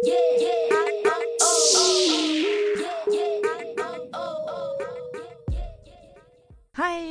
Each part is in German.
Hi,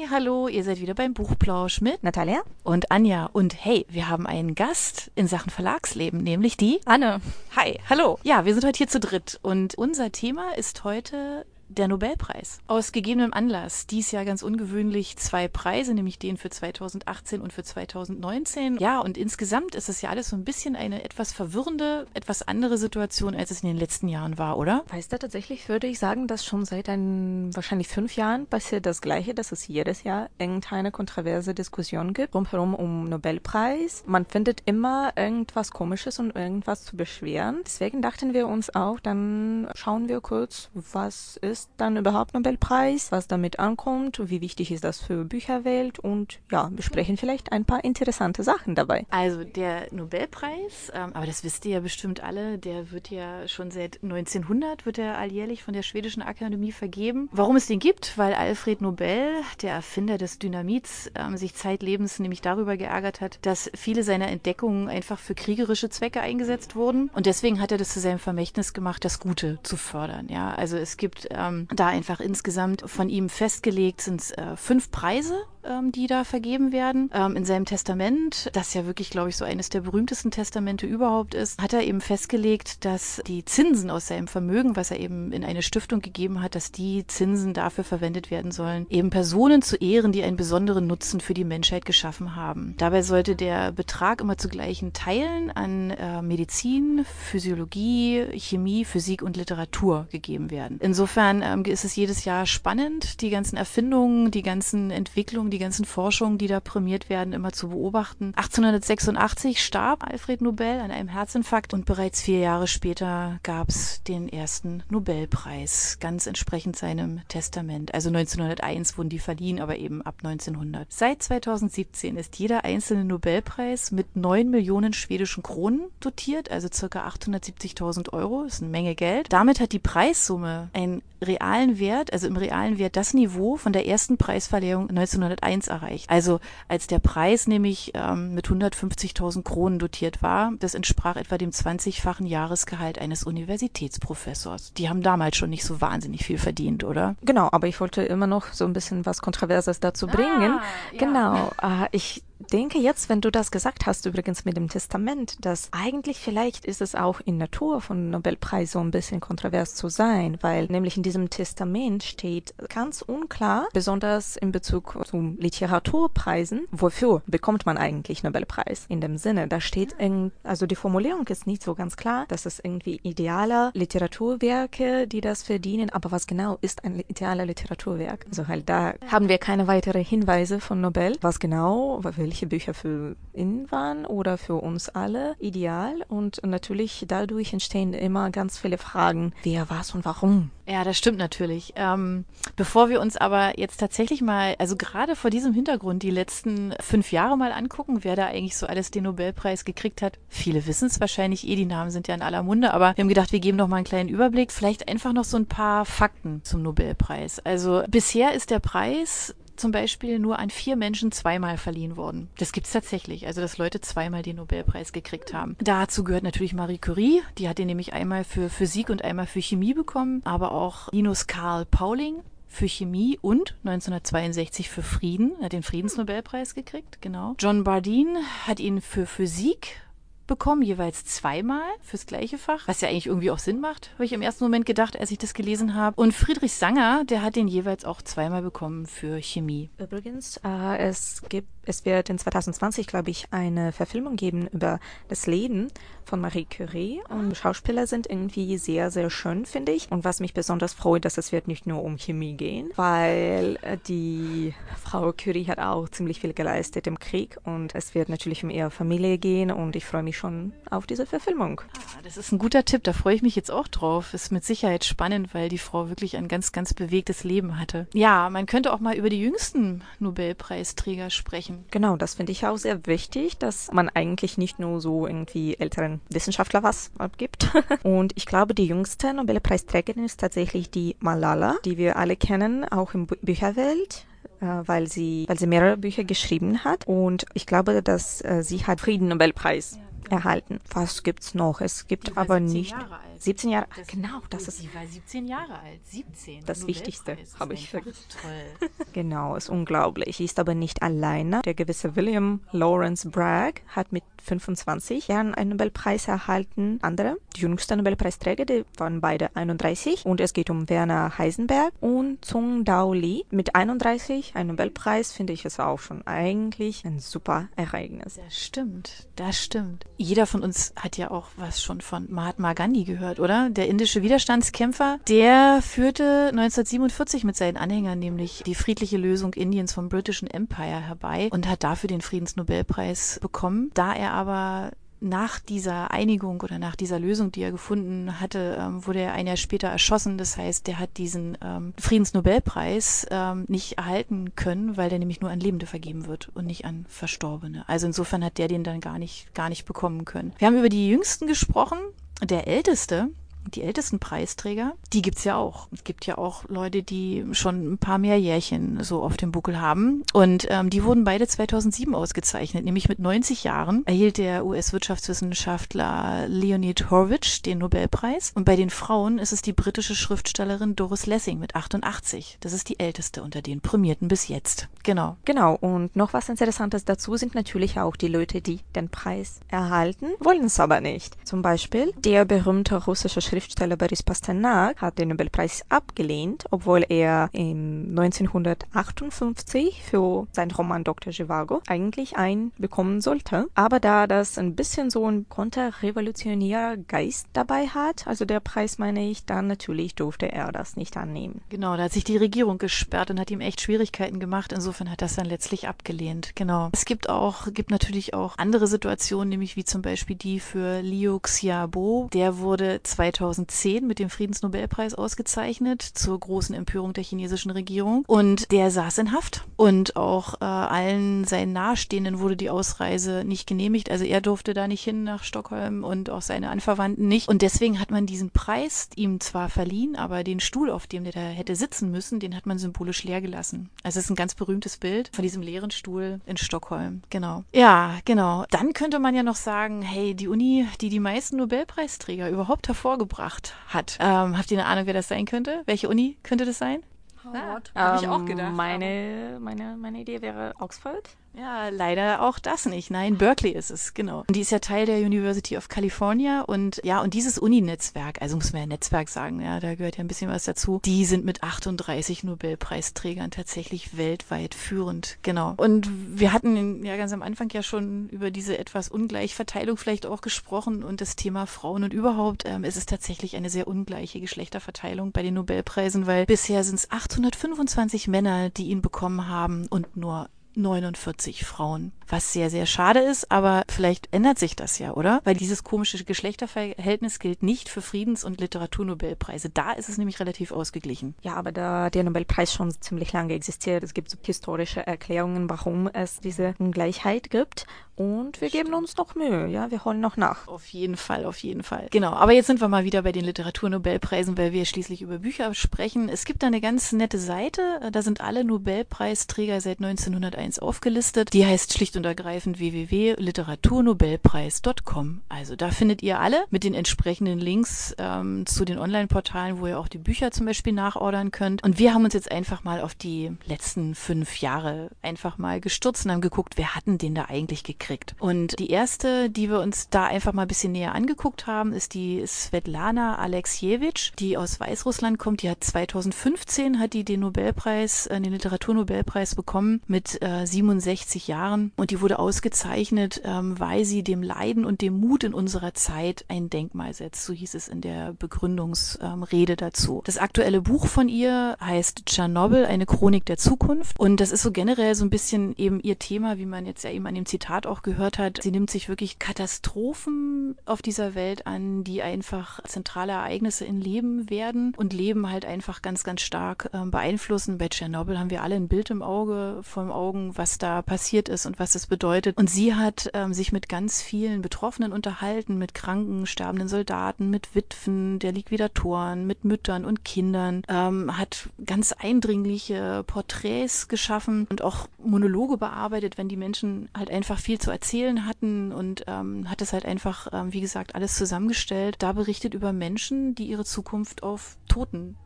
hallo, ihr seid wieder beim Buchplausch mit Natalia und Anja. Und hey, wir haben einen Gast in Sachen Verlagsleben, nämlich die Anne. Hi, hallo. Ja, wir sind heute hier zu dritt und unser Thema ist heute der Nobelpreis. Aus gegebenem Anlass, dies Jahr ganz ungewöhnlich zwei Preise, nämlich den für 2018 und für 2019. Ja, und insgesamt ist es ja alles so ein bisschen eine etwas verwirrende, etwas andere Situation, als es in den letzten Jahren war, oder? Weißt du, tatsächlich würde ich sagen, dass schon seit ein, wahrscheinlich fünf Jahren passiert das Gleiche, dass es jedes Jahr irgendeine kontroverse Diskussion gibt, rumherum um Nobelpreis. Man findet immer irgendwas Komisches und irgendwas zu beschweren. Deswegen dachten wir uns auch, dann schauen wir kurz, was ist ist dann überhaupt Nobelpreis, was damit ankommt, wie wichtig ist das für Bücherwelt und ja, besprechen vielleicht ein paar interessante Sachen dabei. Also der Nobelpreis, ähm, aber das wisst ihr ja bestimmt alle, der wird ja schon seit 1900, wird er alljährlich von der Schwedischen Akademie vergeben. Warum es den gibt? Weil Alfred Nobel, der Erfinder des Dynamits, ähm, sich zeitlebens nämlich darüber geärgert hat, dass viele seiner Entdeckungen einfach für kriegerische Zwecke eingesetzt wurden. Und deswegen hat er das zu seinem Vermächtnis gemacht, das Gute zu fördern. Ja, also es gibt ähm, ähm, da einfach insgesamt von ihm festgelegt sind äh, fünf Preise ähm, die da vergeben werden. Ähm, in seinem Testament, das ja wirklich, glaube ich, so eines der berühmtesten Testamente überhaupt ist, hat er eben festgelegt, dass die Zinsen aus seinem Vermögen, was er eben in eine Stiftung gegeben hat, dass die Zinsen dafür verwendet werden sollen, eben Personen zu ehren, die einen besonderen Nutzen für die Menschheit geschaffen haben. Dabei sollte der Betrag immer zu gleichen Teilen an äh, Medizin, Physiologie, Chemie, Physik und Literatur gegeben werden. Insofern ähm, ist es jedes Jahr spannend, die ganzen Erfindungen, die ganzen Entwicklungen, die die ganzen Forschungen, die da prämiert werden, immer zu beobachten. 1886 starb Alfred Nobel an einem Herzinfarkt und bereits vier Jahre später gab es den ersten Nobelpreis, ganz entsprechend seinem Testament. Also 1901 wurden die verliehen, aber eben ab 1900. Seit 2017 ist jeder einzelne Nobelpreis mit 9 Millionen schwedischen Kronen dotiert, also circa 870.000 Euro, ist eine Menge Geld. Damit hat die Preissumme einen realen Wert, also im realen Wert das Niveau von der ersten Preisverleihung 1901 1 erreicht. Also als der Preis nämlich ähm, mit 150.000 Kronen dotiert war, das entsprach etwa dem 20-fachen Jahresgehalt eines Universitätsprofessors. Die haben damals schon nicht so wahnsinnig viel verdient, oder? Genau, aber ich wollte immer noch so ein bisschen was Kontroverses dazu bringen. Ah, ja. Genau, äh, ich denke jetzt, wenn du das gesagt hast, übrigens mit dem Testament, dass eigentlich vielleicht ist es auch in Natur von Nobelpreis so ein bisschen kontrovers zu sein, weil nämlich in diesem Testament steht ganz unklar, besonders in Bezug zu Literaturpreisen, wofür bekommt man eigentlich Nobelpreis? In dem Sinne, da steht, in, also die Formulierung ist nicht so ganz klar, dass es irgendwie idealer Literaturwerke, die das verdienen, aber was genau ist ein idealer Literaturwerk? Also halt da haben wir keine weitere Hinweise von Nobel, was genau, welche Bücher für ihn waren oder für uns alle ideal. Und natürlich dadurch entstehen immer ganz viele Fragen. Wer, was und warum? Ja, das stimmt natürlich. Ähm, bevor wir uns aber jetzt tatsächlich mal, also gerade vor diesem Hintergrund, die letzten fünf Jahre mal angucken, wer da eigentlich so alles den Nobelpreis gekriegt hat. Viele wissen es wahrscheinlich eh, die Namen sind ja in aller Munde, aber wir haben gedacht, wir geben noch mal einen kleinen Überblick. Vielleicht einfach noch so ein paar Fakten zum Nobelpreis. Also bisher ist der Preis zum Beispiel nur an vier Menschen zweimal verliehen worden. Das gibt's tatsächlich, also dass Leute zweimal den Nobelpreis gekriegt haben. Dazu gehört natürlich Marie Curie, die hat den nämlich einmal für Physik und einmal für Chemie bekommen, aber auch Linus Karl Pauling, für Chemie und 1962 für Frieden, er hat den Friedensnobelpreis gekriegt, genau. John Bardeen hat ihn für Physik bekommen, jeweils zweimal fürs gleiche Fach, was ja eigentlich irgendwie auch Sinn macht, habe ich im ersten Moment gedacht, als ich das gelesen habe. Und Friedrich Sanger, der hat den jeweils auch zweimal bekommen für Chemie. Übrigens, äh, es gibt, es wird in 2020, glaube ich, eine Verfilmung geben über das Leben von Marie Curie und Schauspieler sind irgendwie sehr, sehr schön, finde ich. Und was mich besonders freut, dass es wird nicht nur um Chemie gehen, weil äh, die Frau Curie hat auch ziemlich viel geleistet im Krieg und es wird natürlich um ihre Familie gehen und ich freue mich schon auf diese Verfilmung. Ah, das ist ein guter Tipp, da freue ich mich jetzt auch drauf. Ist mit Sicherheit spannend, weil die Frau wirklich ein ganz, ganz bewegtes Leben hatte. Ja, man könnte auch mal über die jüngsten Nobelpreisträger sprechen. Genau, das finde ich auch sehr wichtig, dass man eigentlich nicht nur so irgendwie älteren Wissenschaftler was abgibt. Und ich glaube, die jüngste Nobelpreisträgerin ist tatsächlich die Malala, die wir alle kennen, auch im Bücherwelt äh, weil sie, weil sie mehrere Bücher geschrieben hat. Und ich glaube, dass äh, sie hat Frieden-Nobelpreis erhalten. Was gibt's noch? Es gibt aber nicht. Jahre 17 Jahre. Das genau, das ist. Sie war 17 Jahre alt. 17. Das Wichtigste habe ich vergessen. Toll. genau, ist unglaublich. Sie ist aber nicht alleine. Der gewisse William Lawrence Bragg hat mit 25 Jahren einen Nobelpreis erhalten. Andere, die jüngsten Nobelpreisträger, die waren beide 31. Und es geht um Werner Heisenberg und Zhong Dao Li mit 31. Ein Nobelpreis finde ich es auch schon eigentlich ein super Ereignis. Das stimmt, das stimmt. Jeder von uns hat ja auch was schon von Mahatma Gandhi gehört, oder? Der indische Widerstandskämpfer, der führte 1947 mit seinen Anhängern nämlich die friedliche Lösung Indiens vom britischen Empire herbei und hat dafür den Friedensnobelpreis bekommen. Da er aber nach dieser Einigung oder nach dieser Lösung, die er gefunden hatte, ähm, wurde er ein Jahr später erschossen. Das heißt, der hat diesen ähm, Friedensnobelpreis ähm, nicht erhalten können, weil der nämlich nur an Lebende vergeben wird und nicht an Verstorbene. Also insofern hat der den dann gar nicht, gar nicht bekommen können. Wir haben über die Jüngsten gesprochen. Der Älteste, die ältesten Preisträger, die gibt's ja auch. Es gibt ja auch Leute, die schon ein paar mehr Jährchen so auf dem Buckel haben. Und ähm, die wurden beide 2007 ausgezeichnet. Nämlich mit 90 Jahren erhielt der US-Wirtschaftswissenschaftler Leonid Horwitz den Nobelpreis. Und bei den Frauen ist es die britische Schriftstellerin Doris Lessing mit 88. Das ist die älteste unter den Prämierten bis jetzt. Genau. Genau. Und noch was Interessantes dazu sind natürlich auch die Leute, die den Preis erhalten, wollen es aber nicht. Zum Beispiel der berühmte russische Schriftsteller Schriftsteller Boris Pasternak hat den Nobelpreis abgelehnt, obwohl er im 1958 für seinen Roman Dr. Zhivago eigentlich einen bekommen sollte. Aber da das ein bisschen so ein konterrevolutionärer Geist dabei hat, also der Preis meine ich, dann natürlich durfte er das nicht annehmen. Genau, da hat sich die Regierung gesperrt und hat ihm echt Schwierigkeiten gemacht. Insofern hat das dann letztlich abgelehnt. Genau. Es gibt auch, gibt natürlich auch andere Situationen, nämlich wie zum Beispiel die für Liu Xiaobo. Der wurde 2000 2010 mit dem Friedensnobelpreis ausgezeichnet, zur großen Empörung der chinesischen Regierung. Und der saß in Haft. Und auch äh, allen seinen Nahestehenden wurde die Ausreise nicht genehmigt. Also er durfte da nicht hin nach Stockholm und auch seine Anverwandten nicht. Und deswegen hat man diesen Preis ihm zwar verliehen, aber den Stuhl, auf dem der da hätte sitzen müssen, den hat man symbolisch leer gelassen. Also es ist ein ganz berühmtes Bild von diesem leeren Stuhl in Stockholm. Genau. Ja, genau. Dann könnte man ja noch sagen, hey, die Uni, die die meisten Nobelpreisträger überhaupt hervorgebracht gebracht hat. Ähm, habt ihr eine Ahnung, wer das sein könnte? Welche Uni könnte das sein? Harvard. Ah, Habe ich auch gedacht. Meine, meine, meine Idee wäre Oxford. Ja, leider auch das nicht. Nein, Berkeley ist es, genau. Und die ist ja Teil der University of California und ja, und dieses Uni-Netzwerk, also muss man ja Netzwerk sagen, ja, da gehört ja ein bisschen was dazu, die sind mit 38 Nobelpreisträgern tatsächlich weltweit führend, genau. Und wir hatten ja ganz am Anfang ja schon über diese etwas Ungleichverteilung vielleicht auch gesprochen und das Thema Frauen und überhaupt ähm, ist es tatsächlich eine sehr ungleiche Geschlechterverteilung bei den Nobelpreisen, weil bisher sind es 825 Männer, die ihn bekommen haben und nur 49 Frauen was sehr, sehr schade ist, aber vielleicht ändert sich das ja, oder? Weil dieses komische Geschlechterverhältnis gilt nicht für Friedens- und Literaturnobelpreise. Da ist es nämlich relativ ausgeglichen. Ja, aber da der Nobelpreis schon ziemlich lange existiert, es gibt so historische Erklärungen, warum es diese Ungleichheit gibt. Und wir geben uns noch Mühe, ja, wir holen noch nach. Auf jeden Fall, auf jeden Fall. Genau, aber jetzt sind wir mal wieder bei den Literaturnobelpreisen, weil wir schließlich über Bücher sprechen. Es gibt da eine ganz nette Seite, da sind alle Nobelpreisträger seit 1901 aufgelistet. Die heißt schlicht und ergreifend www.literaturnobelpreis.com. Also da findet ihr alle mit den entsprechenden Links ähm, zu den Online-Portalen, wo ihr auch die Bücher zum Beispiel nachordern könnt. Und wir haben uns jetzt einfach mal auf die letzten fünf Jahre einfach mal gestürzt und haben geguckt, wer hatten den da eigentlich gekriegt. Und die erste, die wir uns da einfach mal ein bisschen näher angeguckt haben, ist die Svetlana Alexievich, die aus Weißrussland kommt. Die hat 2015 hat die den Nobelpreis, äh, den Literaturnobelpreis bekommen mit äh, 67 Jahren. Und die wurde ausgezeichnet, ähm, weil sie dem Leiden und dem Mut in unserer Zeit ein Denkmal setzt. So hieß es in der Begründungsrede ähm, dazu. Das aktuelle Buch von ihr heißt Tschernobyl, eine Chronik der Zukunft. Und das ist so generell so ein bisschen eben ihr Thema, wie man jetzt ja eben an dem Zitat auch gehört hat. Sie nimmt sich wirklich Katastrophen auf dieser Welt an, die einfach zentrale Ereignisse in Leben werden und Leben halt einfach ganz, ganz stark ähm, beeinflussen. Bei Tschernobyl haben wir alle ein Bild im Auge, vor Augen Augen, was da passiert ist und was es bedeutet. Und sie hat ähm, sich mit ganz vielen Betroffenen unterhalten, mit kranken, sterbenden Soldaten, mit Witwen der Liquidatoren, mit Müttern und Kindern, ähm, hat ganz eindringliche Porträts geschaffen und auch Monologe bearbeitet, wenn die Menschen halt einfach viel zu erzählen hatten und ähm, hat es halt einfach, ähm, wie gesagt, alles zusammengestellt. Da berichtet über Menschen, die ihre Zukunft auf Toten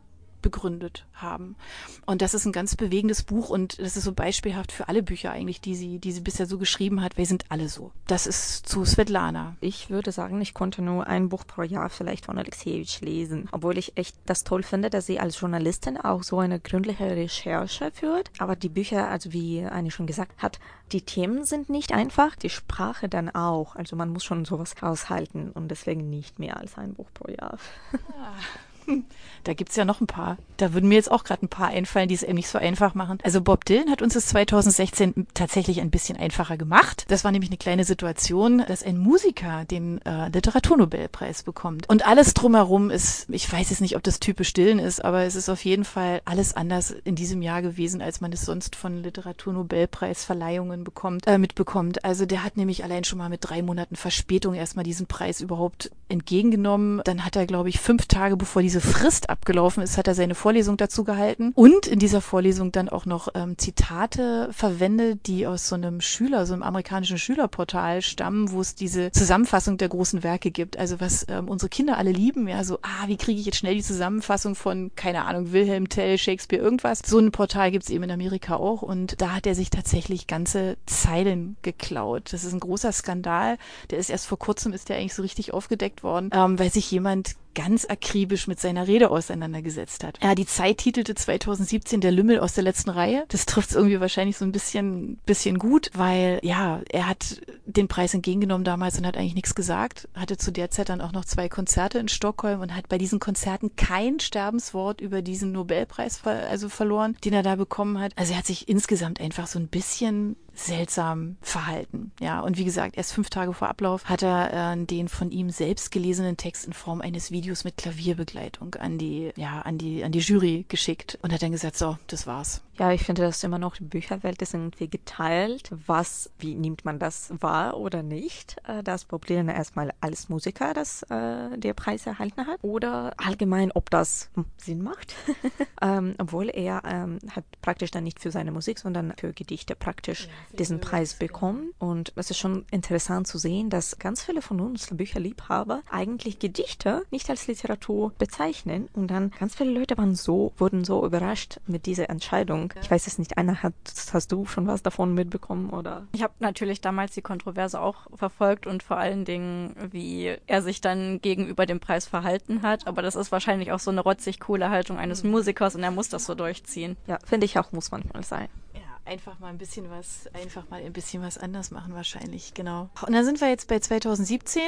begründet haben. Und das ist ein ganz bewegendes Buch und das ist so beispielhaft für alle Bücher eigentlich, die sie, die sie bisher so geschrieben hat, sie sind alle so. Das ist zu Svetlana. Ich würde sagen, ich konnte nur ein Buch pro Jahr vielleicht von Alexejewitsch lesen, obwohl ich echt das toll finde, dass sie als Journalistin auch so eine gründliche Recherche führt. Aber die Bücher, also wie Annie schon gesagt hat, die Themen sind nicht einfach, die Sprache dann auch. Also man muss schon sowas aushalten und deswegen nicht mehr als ein Buch pro Jahr. Ah. Da gibt's ja noch ein paar. Da würden mir jetzt auch gerade ein paar einfallen, die es eben nicht so einfach machen. Also Bob Dylan hat uns das 2016 tatsächlich ein bisschen einfacher gemacht. Das war nämlich eine kleine Situation, dass ein Musiker den äh, Literaturnobelpreis bekommt. Und alles drumherum ist, ich weiß jetzt nicht, ob das typisch Dylan ist, aber es ist auf jeden Fall alles anders in diesem Jahr gewesen, als man es sonst von Literaturnobelpreisverleihungen bekommt, äh, mitbekommt. Also der hat nämlich allein schon mal mit drei Monaten Verspätung erstmal diesen Preis überhaupt entgegengenommen. Dann hat er, glaube ich, fünf Tage bevor diese Frist abgelaufen ist, hat er seine Vorlesung dazu gehalten und in dieser Vorlesung dann auch noch ähm, Zitate verwendet, die aus so einem Schüler, so einem amerikanischen Schülerportal stammen, wo es diese Zusammenfassung der großen Werke gibt. Also was ähm, unsere Kinder alle lieben, ja, so, ah, wie kriege ich jetzt schnell die Zusammenfassung von, keine Ahnung, Wilhelm Tell, Shakespeare, irgendwas. So ein Portal gibt es eben in Amerika auch und da hat er sich tatsächlich ganze Zeilen geklaut. Das ist ein großer Skandal. Der ist erst vor kurzem, ist der eigentlich so richtig aufgedeckt worden, ähm, weil sich jemand ganz akribisch mit seiner Rede auseinandergesetzt hat. Ja, die Zeit titelte 2017 der Lümmel aus der letzten Reihe. Das trifft es irgendwie wahrscheinlich so ein bisschen, bisschen gut, weil ja, er hat den Preis entgegengenommen damals und hat eigentlich nichts gesagt. Hatte zu der Zeit dann auch noch zwei Konzerte in Stockholm und hat bei diesen Konzerten kein Sterbenswort über diesen Nobelpreis ver also verloren, den er da bekommen hat. Also er hat sich insgesamt einfach so ein bisschen seltsam verhalten. Ja, und wie gesagt, erst fünf Tage vor Ablauf hat er äh, den von ihm selbst gelesenen Text in Form eines Videos mit Klavierbegleitung an die, ja, an die, an die Jury geschickt und hat dann gesagt, so, das war's. Ja, ich finde das immer noch, die Bücherwelt ist irgendwie geteilt. Was, wie nimmt man das wahr oder nicht? Äh, dass Bob Dylan erstmal als Musiker das, äh, der Preis erhalten hat oder allgemein, ob das Sinn macht. ähm, obwohl er ähm, hat praktisch dann nicht für seine Musik, sondern für Gedichte praktisch ja, diesen Preis bekommen. Und es ist schon interessant zu sehen, dass ganz viele von uns Bücherliebhaber eigentlich Gedichte nicht als Literatur bezeichnen und dann ganz viele Leute waren so, wurden so überrascht mit dieser Entscheidung ich weiß es nicht, Anna, hat, hast du schon was davon mitbekommen oder? Ich habe natürlich damals die Kontroverse auch verfolgt und vor allen Dingen, wie er sich dann gegenüber dem Preis verhalten hat. Aber das ist wahrscheinlich auch so eine rotzig coole Haltung eines Musikers und er muss das so durchziehen. Ja, finde ich auch, muss manchmal sein einfach mal ein bisschen was, einfach mal ein bisschen was anders machen wahrscheinlich, genau. Und dann sind wir jetzt bei 2017.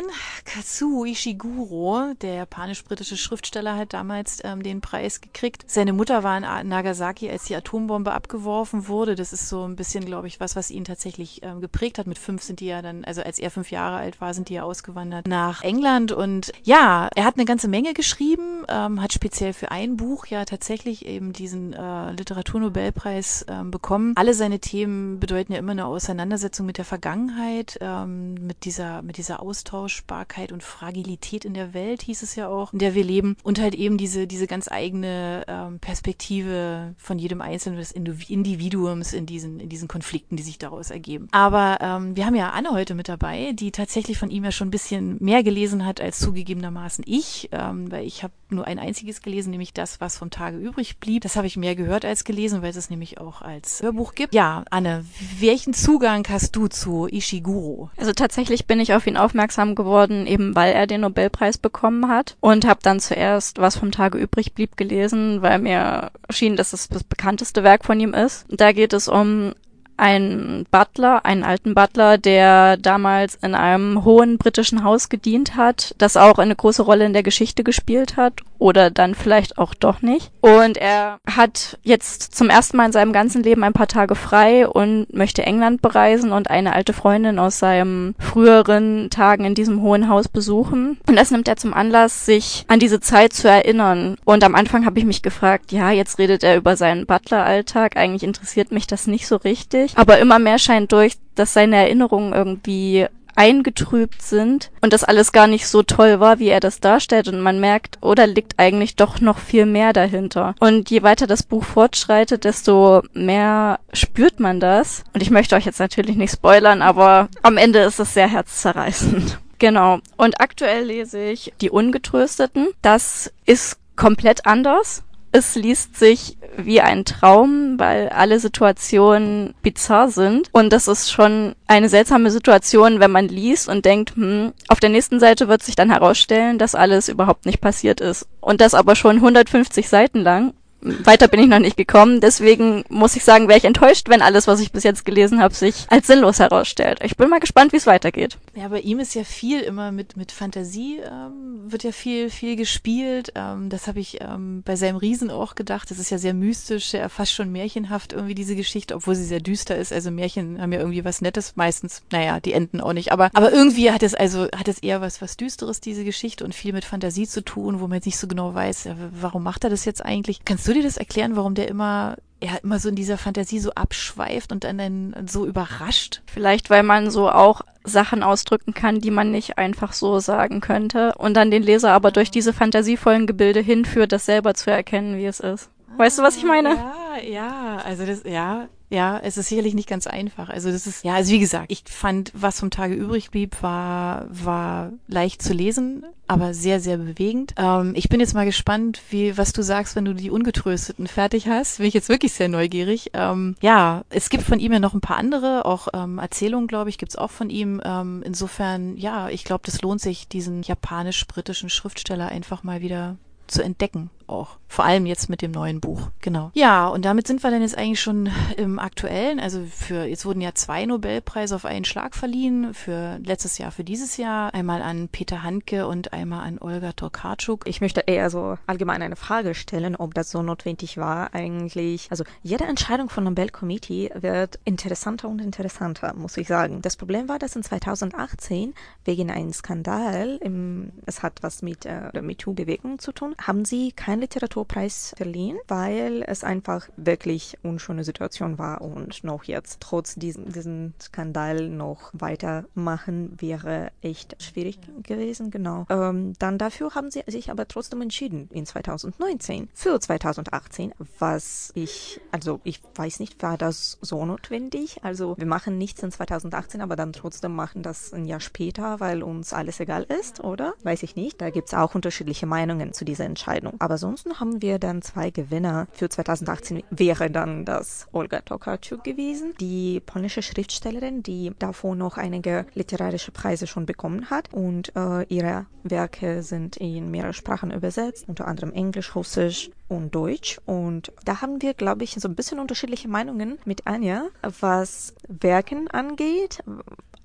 Kazuo Ishiguro, der japanisch-britische Schriftsteller, hat damals ähm, den Preis gekriegt. Seine Mutter war in Nagasaki, als die Atombombe abgeworfen wurde. Das ist so ein bisschen, glaube ich, was, was ihn tatsächlich ähm, geprägt hat. Mit fünf sind die ja dann, also als er fünf Jahre alt war, sind die ja ausgewandert nach England. Und ja, er hat eine ganze Menge geschrieben, ähm, hat speziell für ein Buch ja tatsächlich eben diesen äh, Literaturnobelpreis ähm, bekommen alle seine Themen bedeuten ja immer eine Auseinandersetzung mit der Vergangenheit, ähm, mit dieser, mit dieser Austauschbarkeit und Fragilität in der Welt, hieß es ja auch, in der wir leben. Und halt eben diese, diese ganz eigene ähm, Perspektive von jedem Einzelnen des Individuums in diesen, in diesen Konflikten, die sich daraus ergeben. Aber ähm, wir haben ja Anne heute mit dabei, die tatsächlich von ihm ja schon ein bisschen mehr gelesen hat als zugegebenermaßen ich, ähm, weil ich habe nur ein einziges gelesen, nämlich das, was vom Tage übrig blieb. Das habe ich mehr gehört als gelesen, weil es nämlich auch als Hörbuch gibt. Ja, Anne, welchen Zugang hast du zu Ishiguro? Also tatsächlich bin ich auf ihn aufmerksam geworden, eben weil er den Nobelpreis bekommen hat und habe dann zuerst was vom Tage übrig blieb gelesen, weil mir schien, dass es das bekannteste Werk von ihm ist. Da geht es um einen Butler, einen alten Butler, der damals in einem hohen britischen Haus gedient hat, das auch eine große Rolle in der Geschichte gespielt hat oder dann vielleicht auch doch nicht. Und er hat jetzt zum ersten Mal in seinem ganzen Leben ein paar Tage frei und möchte England bereisen und eine alte Freundin aus seinem früheren Tagen in diesem hohen Haus besuchen. Und das nimmt er zum Anlass, sich an diese Zeit zu erinnern. Und am Anfang habe ich mich gefragt, ja, jetzt redet er über seinen Butler-Alltag. Eigentlich interessiert mich das nicht so richtig eigentlich. Aber immer mehr scheint durch, dass seine Erinnerungen irgendwie eingetrübt sind und das alles gar nicht so toll war, wie er das darstellt und man merkt, oder liegt eigentlich doch noch viel mehr dahinter. Und je weiter das Buch fortschreitet, desto mehr spürt man das. Und ich möchte euch jetzt natürlich nicht spoilern, aber am Ende ist es sehr herzzerreißend. Genau. Und aktuell lese ich Die Ungetrösteten. Das ist komplett anders es liest sich wie ein Traum, weil alle Situationen bizarr sind. Und das ist schon eine seltsame Situation, wenn man liest und denkt, hm, auf der nächsten Seite wird sich dann herausstellen, dass alles überhaupt nicht passiert ist. Und das aber schon 150 Seiten lang weiter bin ich noch nicht gekommen. Deswegen muss ich sagen, wäre ich enttäuscht, wenn alles, was ich bis jetzt gelesen habe, sich als sinnlos herausstellt. Ich bin mal gespannt, wie es weitergeht. Ja, bei ihm ist ja viel immer mit, mit Fantasie, ähm, wird ja viel, viel gespielt. Ähm, das habe ich ähm, bei seinem Riesen auch gedacht. Das ist ja sehr mystisch, ja fast schon märchenhaft irgendwie diese Geschichte, obwohl sie sehr düster ist. Also Märchen haben ja irgendwie was Nettes meistens. Naja, die enden auch nicht. Aber, aber irgendwie hat es also, hat es eher was, was Düsteres, diese Geschichte und viel mit Fantasie zu tun, wo man jetzt nicht so genau weiß, warum macht er das jetzt eigentlich? Kannst du dir das erklären, warum der immer ja immer so in dieser Fantasie so abschweift und dann so überrascht? Vielleicht, weil man so auch Sachen ausdrücken kann, die man nicht einfach so sagen könnte und dann den Leser aber durch diese fantasievollen Gebilde hinführt, das selber zu erkennen, wie es ist. Weißt du, was ich meine? Ja, ja, also das, ja, ja, es ist sicherlich nicht ganz einfach. Also das ist, ja, also wie gesagt, ich fand, was vom Tage übrig blieb, war, war leicht zu lesen, aber sehr, sehr bewegend. Ähm, ich bin jetzt mal gespannt, wie, was du sagst, wenn du die Ungetrösteten fertig hast. Bin ich jetzt wirklich sehr neugierig. Ähm, ja, es gibt von ihm ja noch ein paar andere, auch ähm, Erzählungen, glaube ich, gibt's auch von ihm. Ähm, insofern, ja, ich glaube, das lohnt sich, diesen japanisch-britischen Schriftsteller einfach mal wieder zu entdecken auch. Vor allem jetzt mit dem neuen Buch, genau. Ja, und damit sind wir dann jetzt eigentlich schon im aktuellen. Also für, jetzt wurden ja zwei Nobelpreise auf einen Schlag verliehen. Für letztes Jahr, für dieses Jahr. Einmal an Peter Handke und einmal an Olga Tokarczuk. Ich möchte eher so allgemein eine Frage stellen, ob das so notwendig war eigentlich. Also jede Entscheidung von Nobel Committee wird interessanter und interessanter, muss ich sagen. Das Problem war, dass in 2018 wegen einem Skandal, im, es hat was mit äh, der MeToo-Bewegung zu tun, haben sie kein keinen Literaturpreis verliehen, weil es einfach wirklich unschöne Situation war und noch jetzt trotz diesem, diesem Skandal noch weitermachen wäre echt schwierig gewesen, genau. Ähm, dann dafür haben sie sich aber trotzdem entschieden in 2019 für 2018, was ich, also ich weiß nicht, war das so notwendig? Also wir machen nichts in 2018, aber dann trotzdem machen das ein Jahr später, weil uns alles egal ist, oder? Weiß ich nicht. Da gibt es auch unterschiedliche Meinungen zu dieser Entscheidung. Aber ansonsten haben wir dann zwei Gewinner. Für 2018 wäre dann das Olga Tokarczuk gewesen, die polnische Schriftstellerin, die davor noch einige literarische Preise schon bekommen hat. Und äh, ihre Werke sind in mehrere Sprachen übersetzt, unter anderem Englisch, Russisch und Deutsch. Und da haben wir, glaube ich, so ein bisschen unterschiedliche Meinungen mit Anja, was Werken angeht.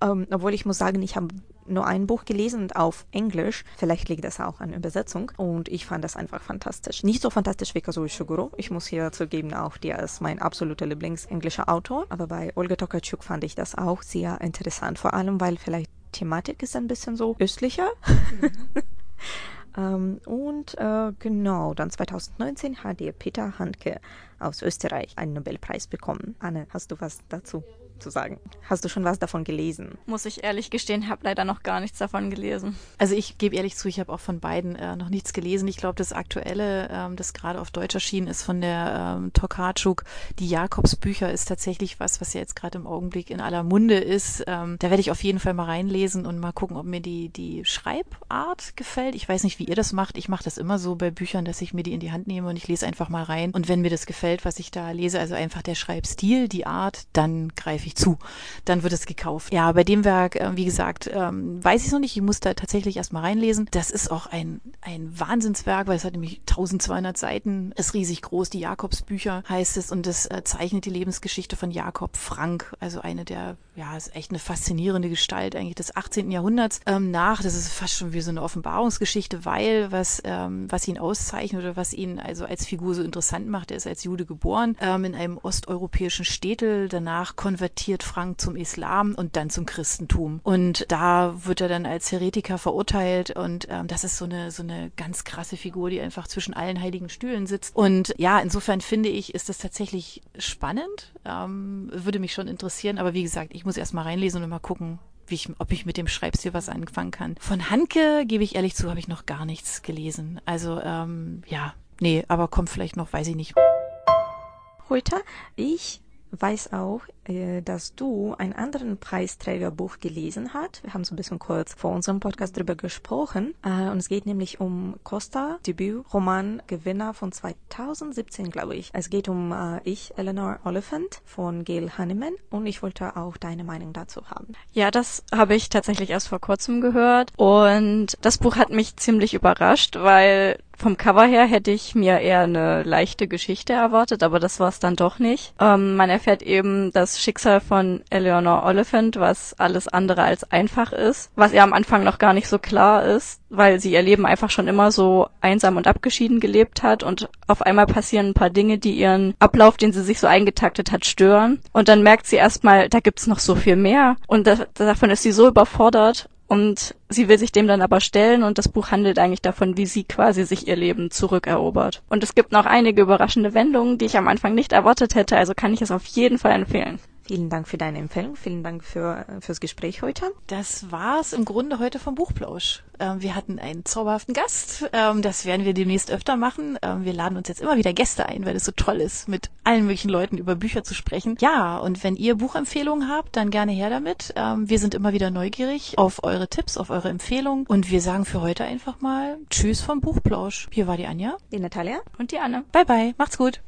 Ähm, obwohl ich muss sagen, ich habe nur ein Buch gelesen auf Englisch. Vielleicht liegt das auch an Übersetzung. Und ich fand das einfach fantastisch. Nicht so fantastisch wie Kazuo Ishiguro. Ich muss hier zugeben, auch der ist mein absoluter Lieblingsenglischer Autor. Aber bei Olga Tokarczuk fand ich das auch sehr interessant. Vor allem, weil vielleicht Thematik ist ein bisschen so östlicher. Mhm. ähm, und äh, genau, dann 2019 hat der Peter Handke aus Österreich einen Nobelpreis bekommen. Anne, hast du was dazu? Zu sagen. Hast du schon was davon gelesen? Muss ich ehrlich gestehen, habe leider noch gar nichts davon gelesen. Also ich gebe ehrlich zu, ich habe auch von beiden äh, noch nichts gelesen. Ich glaube, das aktuelle, ähm, das gerade auf Deutsch erschienen ist von der ähm, Tokarczuk, die Jakobsbücher ist tatsächlich was, was ja jetzt gerade im Augenblick in aller Munde ist. Ähm, da werde ich auf jeden Fall mal reinlesen und mal gucken, ob mir die, die Schreibart gefällt. Ich weiß nicht, wie ihr das macht. Ich mache das immer so bei Büchern, dass ich mir die in die Hand nehme und ich lese einfach mal rein. Und wenn mir das gefällt, was ich da lese, also einfach der Schreibstil, die Art, dann greife ich häufig zu. Dann wird es gekauft. Ja, bei dem Werk, äh, wie gesagt, ähm, weiß ich es noch nicht. Ich muss da tatsächlich erstmal reinlesen. Das ist auch ein, ein Wahnsinnswerk, weil es hat nämlich 1200 Seiten, ist riesig groß. Die Jakobsbücher heißt es und das äh, zeichnet die Lebensgeschichte von Jakob Frank, also eine der, ja, ist echt eine faszinierende Gestalt eigentlich des 18. Jahrhunderts ähm, nach. Das ist fast schon wie so eine Offenbarungsgeschichte, weil was, ähm, was ihn auszeichnet oder was ihn also als Figur so interessant macht, er ist als Jude geboren, ähm, in einem osteuropäischen Städtel, danach konvertiert konvertiert Frank zum Islam und dann zum Christentum. Und da wird er dann als Heretiker verurteilt und ähm, das ist so eine, so eine ganz krasse Figur, die einfach zwischen allen heiligen Stühlen sitzt. Und ja, insofern finde ich, ist das tatsächlich spannend. Ähm, würde mich schon interessieren. Aber wie gesagt, ich muss erst mal reinlesen und mal gucken, ich, ob ich mit dem Schreibstil was anfangen kann. Von Hanke, gebe ich ehrlich zu, habe ich noch gar nichts gelesen. Also ähm, ja, nee, aber kommt vielleicht noch, weiß ich nicht. Heute, ich weiß auch, äh, dass du ein anderen Preisträgerbuch gelesen hast. Wir haben so ein bisschen kurz vor unserem Podcast drüber gesprochen. Äh, und es geht nämlich um Costa, Debütroman Gewinner von 2017, glaube ich. Es geht um äh, Ich, Eleanor Oliphant von Gail Hanneman. Und ich wollte auch deine Meinung dazu haben. Ja, das habe ich tatsächlich erst vor kurzem gehört. Und das Buch hat mich ziemlich überrascht, weil vom Cover her hätte ich mir eher eine leichte Geschichte erwartet, aber das war es dann doch nicht. Ähm, man erfährt eben das Schicksal von Eleanor Oliphant, was alles andere als einfach ist, was ihr am Anfang noch gar nicht so klar ist, weil sie ihr Leben einfach schon immer so einsam und abgeschieden gelebt hat und auf einmal passieren ein paar Dinge, die ihren Ablauf, den sie sich so eingetaktet hat, stören. Und dann merkt sie erstmal, da gibt's noch so viel mehr. Und das, davon ist sie so überfordert und sie will sich dem dann aber stellen und das Buch handelt eigentlich davon, wie sie quasi sich ihr Leben zurückerobert. Und es gibt noch einige überraschende Wendungen, die ich am Anfang nicht erwartet hätte, also kann ich es auf jeden Fall empfehlen. Vielen Dank für deine Empfehlung. Vielen Dank für, fürs Gespräch heute. Das war's im Grunde heute vom Buchplausch. Ähm, wir hatten einen zauberhaften Gast. Ähm, das werden wir demnächst öfter machen. Ähm, wir laden uns jetzt immer wieder Gäste ein, weil es so toll ist, mit allen möglichen Leuten über Bücher zu sprechen. Ja, und wenn ihr Buchempfehlungen habt, dann gerne her damit. Wir sind immer wieder neugierig auf eure Tipps, auf eure Empfehlungen. Und wir sagen für heute einfach mal Tschüss vom Buchplausch. Hier war die Anja. Die Natalia. Und die Anne. Bye bye. Macht's gut.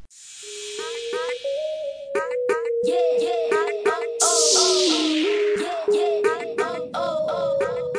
Yeah, yeah, Oh! Oh! oh, oh, yeah, yeah, Oh! Oh! oh, oh.